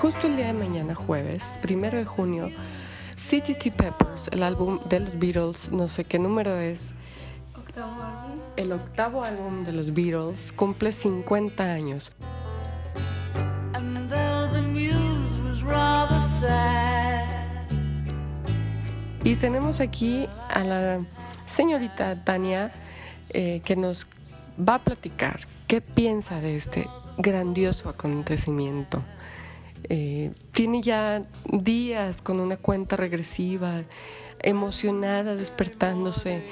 justo el día de mañana, jueves, primero de junio, CGT Peppers, el álbum de los Beatles, no sé qué número es, Octavo álbum. el octavo álbum de los Beatles, cumple 50 años. And though the news was rather sad, Y tenemos aquí a la señorita Tania eh, que nos va a platicar qué piensa de este grandioso acontecimiento. Eh, tiene ya días con una cuenta regresiva, emocionada, despertándose,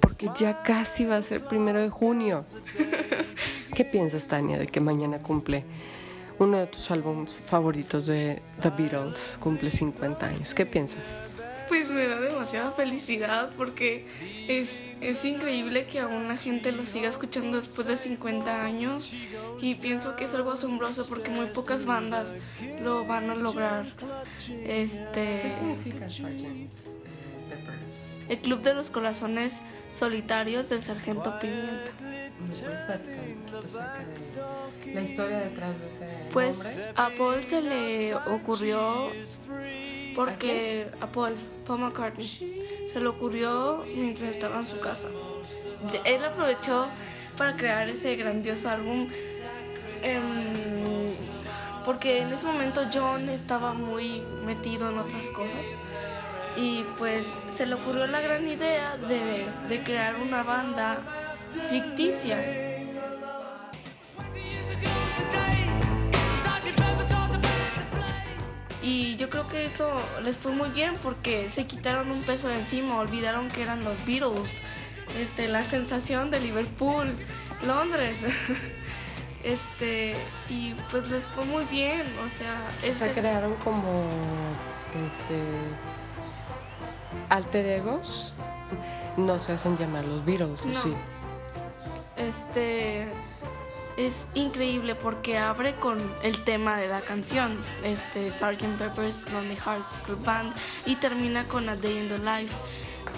porque ya casi va a ser primero de junio. ¿Qué piensas, Tania, de que mañana cumple uno de tus álbumes favoritos de The Beatles? Cumple 50 años. ¿Qué piensas? Pues me da demasiada felicidad porque es, es increíble que aún la gente lo siga escuchando después de 50 años y pienso que es algo asombroso porque muy pocas bandas lo van a lograr. Este, significa Sgt. Peppers? el Club de los Corazones Solitarios del Sargento Pimienta. ¿Me puedes platicar un poquito acerca de la historia detrás de ese Pues a Paul se le ocurrió porque a Paul, Paul McCartney, se le ocurrió mientras estaba en su casa. Él aprovechó para crear ese grandioso álbum em, porque en ese momento John estaba muy metido en otras cosas y pues se le ocurrió la gran idea de, de crear una banda ficticia. Y yo creo que eso les fue muy bien porque se quitaron un peso de encima, olvidaron que eran los Beatles, este, la sensación de Liverpool, Londres. Este, y pues les fue muy bien, o sea, O sea, crearon como este alter egos. No se hacen llamar los Beatles, ¿o No. sí? este es increíble porque abre con el tema de la canción, este Sgt. Pepper's Lonely Hearts Club Band y termina con A Day in the Life.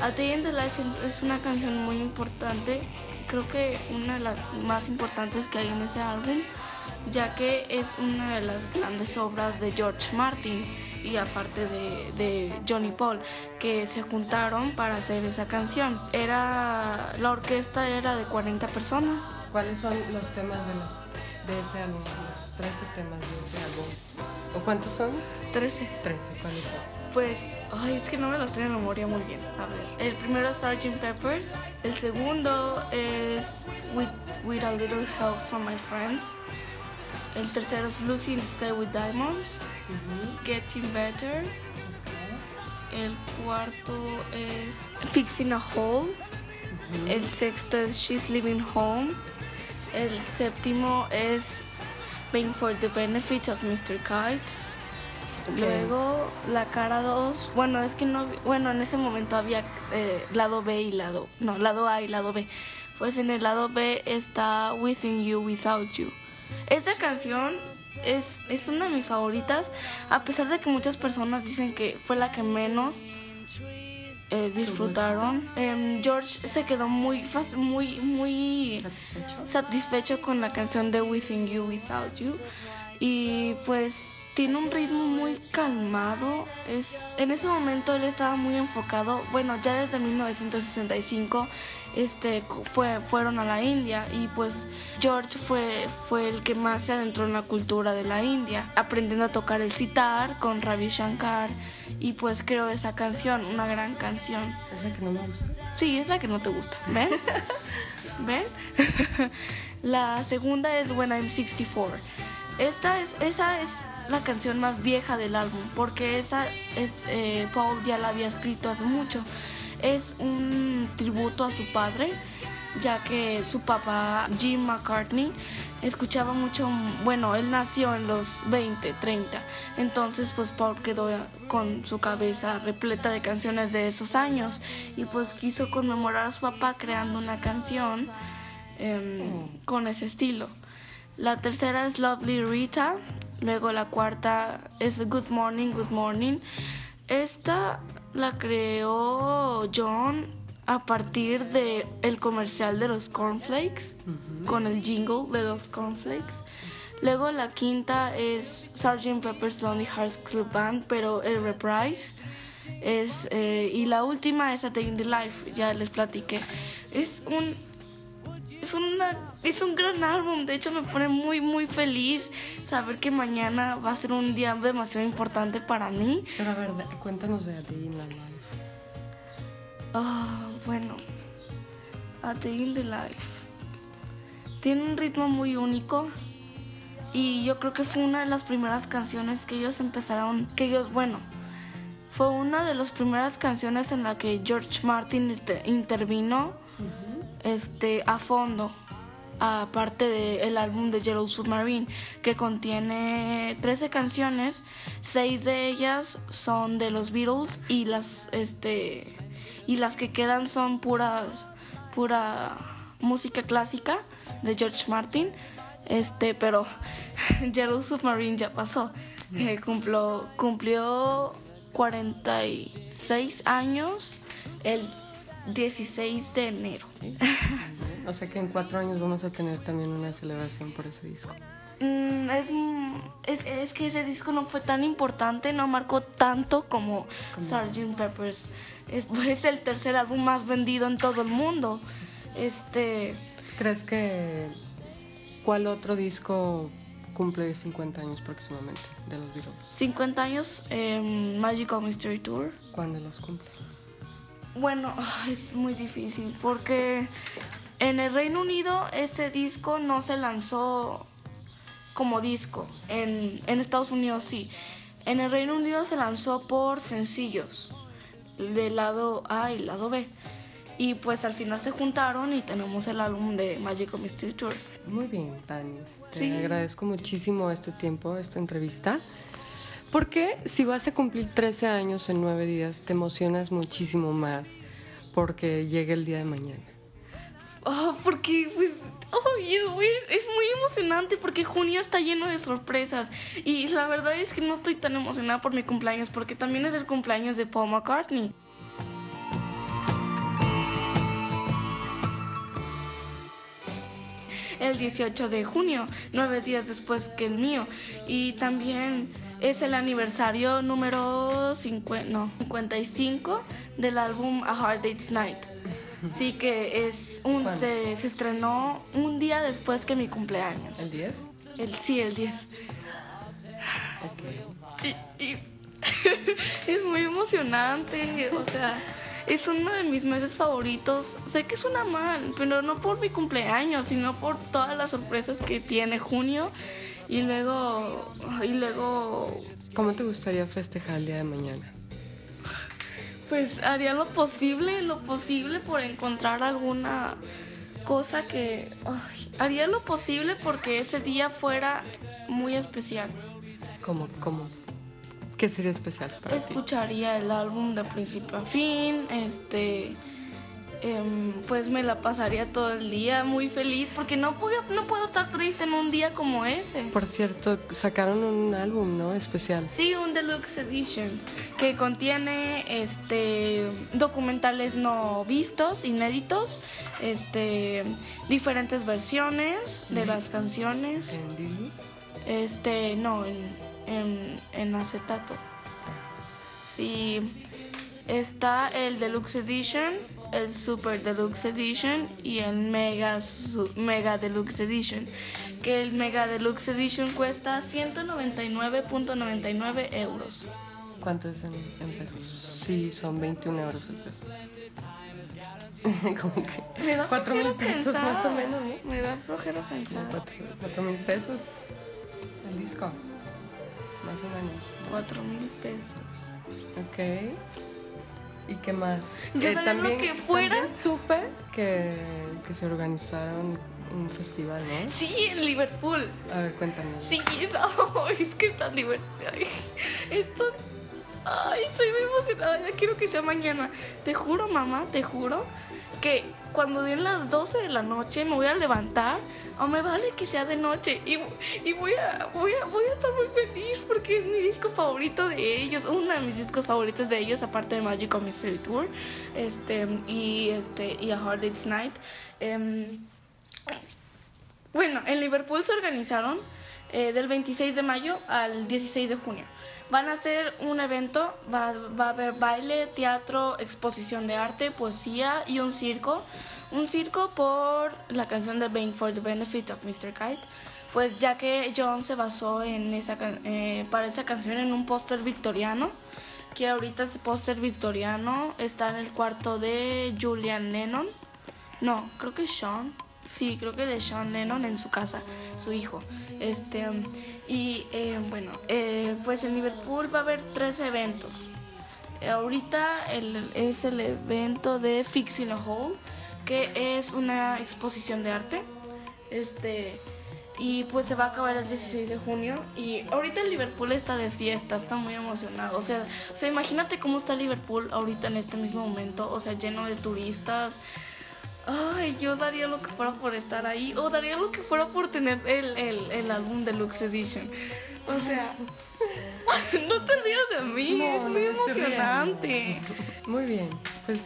A Day in the Life es- una canción muy importante, creo que una de las más importantes que hay en ese álbum, ya que es una de las grandes obras de George Martin y aparte de, de Johnny Paul que se juntaron para hacer esa canción. Era la orquesta era de 40 personas. ¿Cuáles son los temas de, las, de ese álbum? Los 13 temas de ese álbum. ¿O cuántos son? 13. 13, ¿cuáles son? Pues, ay, es que no me los tengo en memoria muy bien. A ver, el primero es Sgt. Peppers, el segundo es With, with a Little Help from My Friends, el tercero es Lucy in the Sky with Diamonds, Getting Better, el cuarto es Fixing a Hole, el sexto es She's Living Home, el séptimo es Being for the Benefit of Mr. Kite. Luego la cara 2, bueno, es que no, bueno, en ese momento había eh, lado B y lado, no, lado A y lado B. Pues en el lado B está Within You, Without You. Esta canción es, es una de mis favoritas, a pesar de que muchas personas dicen que fue la que menos eh, disfrutaron. Em, George se quedó muy, muy, muy ¿Satisfecho? satisfecho con la canción de Within You, Without You. Y pues tiene un ritmo muy calmado. Es, en ese momento él estaba muy enfocado. Bueno, ya desde 1965 este, fue, fueron a la India y pues George fue, fue el que más se adentró en la cultura de la India, aprendiendo a tocar el sitar con Ravi Shankar y pues creó esa canción, una gran canción. Es la que no me gusta. Sí, es la que no te gusta. ¿Ven? ¿Ven? la segunda es When I'm 64. Esta es, esa es la canción más vieja del álbum, porque esa es, eh, Paul ya la había escrito hace mucho. Es un tributo a su padre, ya que su papá, Jim McCartney, escuchaba mucho, bueno, él nació en los 20, 30, entonces pues Paul quedó con su cabeza repleta de canciones de esos años y pues quiso conmemorar a su papá creando una canción em, con ese estilo. La tercera es Lovely Rita, luego la cuarta es Good Morning, Good Morning. Esta la creó John a partir de el comercial de los cornflakes con el jingle de los cornflakes. Luego la quinta es Sgt. Pepper's Lonely Hearts Club Band, pero el reprise. Es, eh, y la última es A Day in the Life, ya les platiqué. Es un, es, una, es un gran álbum, de hecho me pone muy, muy feliz saber que mañana va a ser un día demasiado importante para mí. Pero a ver, cuéntanos de A Day in the Life. Ah, bueno, A Day in the Life. Tiene un ritmo muy único y yo creo que fue una de las primeras canciones que ellos empezaron, que ellos, bueno, fue una de las primeras canciones en la que George Martin inter- intervino este, a fondo, aparte del álbum de Yellow Submarine, que contiene 13 canciones, 6 de ellas son de los Beatles y las, este, y las que quedan son puras, pura música clásica de George Martin. Este, pero Yellow Submarine ya pasó. Eh, cumplió, cumplió 46 años el 16 de enero. O sea que en cuatro años vamos a tener también una celebración por ese disco. Mm, es, es, es que ese disco no fue tan importante, no marcó tanto como Sgt. Peppers. Es, es el tercer álbum más vendido en todo el mundo. Este, ¿Crees que cuál otro disco cumple 50 años próximamente de los Beatles? 50 años, em, Magical Mystery Tour. ¿Cuándo los cumple? Bueno, es muy difícil porque en el Reino Unido ese disco no se lanzó como disco. En, en Estados Unidos sí. En el Reino Unido se lanzó por sencillos, del lado A y lado B. Y pues al final se juntaron y tenemos el álbum de Magical Mystery Tour. Muy bien, Tanis. Te Sí. agradezco muchísimo este tiempo, esta entrevista. Porque si vas a cumplir 13 años en 9 días, te emocionas muchísimo más porque llega el día de mañana. Oh, porque pues ay, es, muy, es muy emocionante porque junio está lleno de sorpresas y la verdad es que no estoy tan emocionada por mi cumpleaños porque también es el cumpleaños de Paul McCartney. El 18 de junio, nueve días después que el mío. Y también es el aniversario número 50, no, 55 del álbum A Hard Day's Night. Sí, que es un, se, se estrenó un día después que mi cumpleaños. ¿El 10? El, sí, el 10. Ok. Y, y es muy emocionante, o sea, es uno de mis meses favoritos. Sé que suena mal, pero no por mi cumpleaños, sino por todas las sorpresas que tiene junio. Y luego, y luego, ¿Cómo te gustaría festejar el día de mañana? pues haría lo posible, lo posible por encontrar alguna cosa que... ay, haría lo posible porque ese día fuera muy especial. ¿Cómo? ¿Cómo? ¿Qué sería especial para ti? Escucharía el álbum de principio a fin, este, em, pues me la pasaría todo el día muy feliz porque no puedo, no puedo estar triste en un día como ese. Por cierto, sacaron un álbum, ¿no? Especial. Sí, un deluxe edition que contiene este documentales no vistos, inéditos, este diferentes versiones de las canciones. ¿En DVD? Este, no, en, en, en acetato. Sí, está el Deluxe Edition, el Super Deluxe Edition y el Mega, Su- Mega Deluxe Edition. Que el Mega Deluxe Edition cuesta 199.99 euros. ¿Cuánto es en, en pesos? Sí, son 21 euros el peso. Como que Me da Cuatro mil flojera pesos pensar, más o menos, ¿no? Me da flojera pensar. cuatro, cuatro mil pesos el disco. Más o menos. 4 mil pesos. Ok. ¿Y qué más? Yo Eh, también lo que fuera- también supe que, que se organizaron un festival, ¿no? Sí, en Liverpool. A ver, cuéntanos. Sí, es, que es tan divertido. Esto. Ay, estoy muy emocionada. Ya quiero que sea mañana. Te juro, mamá, te juro que cuando den las 12 de la noche me voy a levantar. O me vale que sea de noche. Y, y voy, a, voy, a, voy a estar muy feliz porque es mi disco favorito de ellos. Uno de mis discos favoritos de ellos, aparte de Magical Mystery Tour. Este, y, este, y A Hard Day's Night. Em, bueno, en Liverpool se organizaron eh, del 26 de mayo al 16 de junio. Van a hacer un evento, va, va a haber baile, teatro, exposición de arte, poesía y un circo. Un circo por la canción de Bane for the Benefit of Mr. Kite. Pues ya que John se basó en esa, eh, para esa canción en un póster victoriano, que ahorita ese póster victoriano está en el cuarto de Julian Lennon. No, creo que Sean. Sí, creo que de Sean Lennon en su casa, su hijo. Este, y eh, bueno, eh, pues en Liverpool va a haber tres eventos. Ahorita el- es el evento de Fixing a Hole, que es una exposición de arte. Este, y pues se va a acabar el 16 de junio. Y ahorita Liverpool está de fiesta, está muy emocionado. O sea, o sea, imagínate cómo está Liverpool ahorita en este mismo momento. O sea, lleno de turistas. Ay, yo daría lo que fuera por estar ahí. O daría lo que fuera por tener el, el, el álbum Deluxe Edition. O sea, no te rías de mí, No, es muy emocionante. Muy bien, pues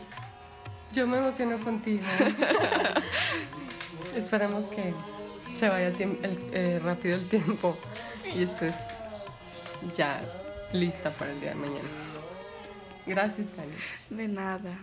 yo me emociono contigo. Esperemos que se vaya el- eh, rápido el tiempo y estés ya lista para el día de mañana. Gracias, Tania. De nada.